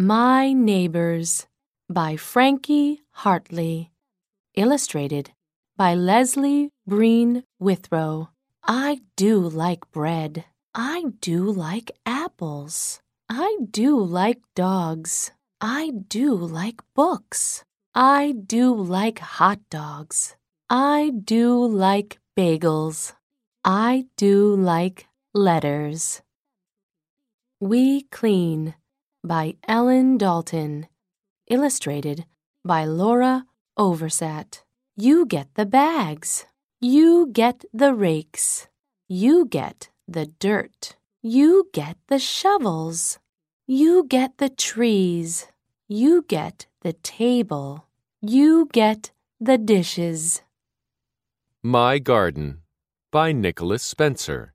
My Neighbors by Frankie Hartley. Illustrated by Leslie Breen Withrow. I do like bread. I do like apples. I do like dogs. I do like books. I do like hot dogs. I do like bagels. I do like letters. We Clean by Ellen Dalton. Illustrated by Laura Ovresat. You get the bags. You get the rakes. You get the dirt. You get the shovels. You get the trees. You get the table. You get the dishes. My Garden by Nicholas Spencer.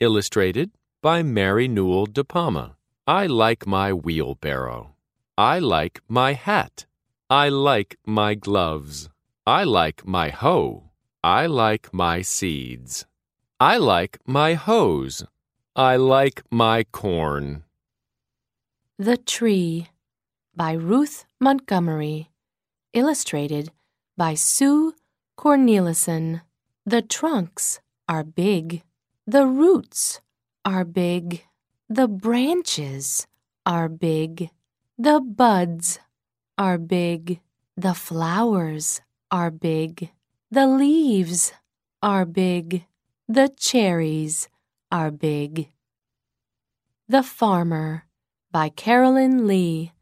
Illustrated by Mary Newell de Palma. I like my wheelbarrow. I like my hat. I like my gloves. I like my hoe. I like my seeds. I like my hose. I like my corn. The Tree by Ruth Montgomery. Illustrated by Sue Cornelison. The trunks are big. The roots are big. The branches are big. The buds are big. The flowers are big. The leaves are big. The cherries are big. The Farmer by Carolyn Lee.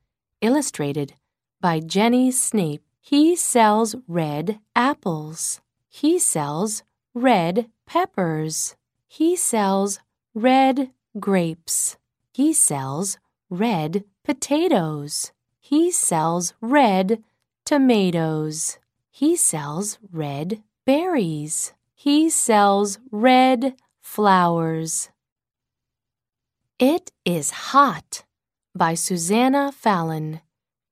Illustrated by Jenny Snape. He sells red apples. He sells red peppers. He sells red grapes. He sells red potatoes. He sells red tomatoes. He sells red berries. He sells red flowers. It is Hot by Susanna Fallon.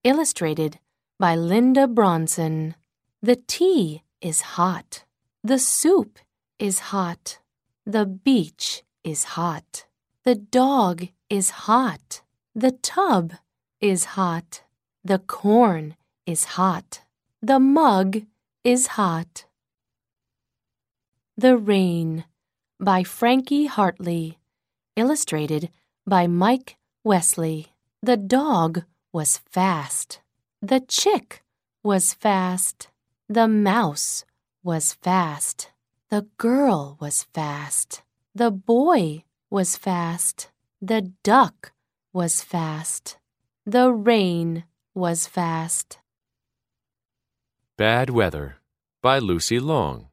Illustrated by Linda Bronson. The tea is hot. The soup is hot. The beach is hot. The dog is hot. The tub is hot. The corn is hot. The mug is hot. The Rain by Frankie Hartley. Illustrated by Mike Wesley. The dog was fast. The chick was fast. The mouse was fast. The girl was fast. The boy was fast. The duck was fast. The rain was fast. Bad Weather by Lucy Long.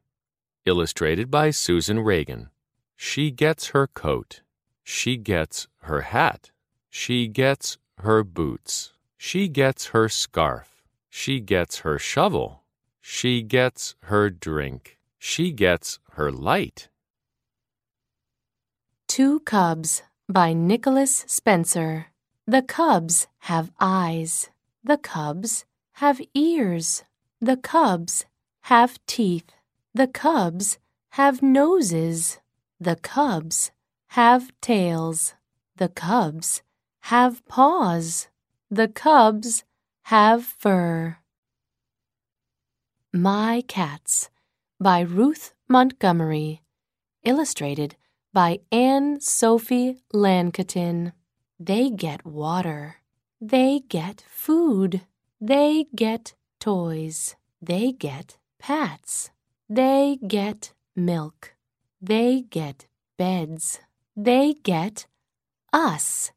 Illustrated by Susan Reagan. She gets her coat. She gets her hat. She gets her boots. She gets her scarf. She gets her shovel. She gets her drink. She gets her light. Two Cubs by Nicholas Spencer. The cubs have eyes. The cubs have ears. The cubs have teeth. The cubs have noses. The cubs have tails. The cubs have paws. The cubs have fur. My Cats by Ruth Montgomery. Illustrated by Anne Sophie Lanquetin. They get water. They get food. They get toys. They get pats. They get milk. They get beds. They get us.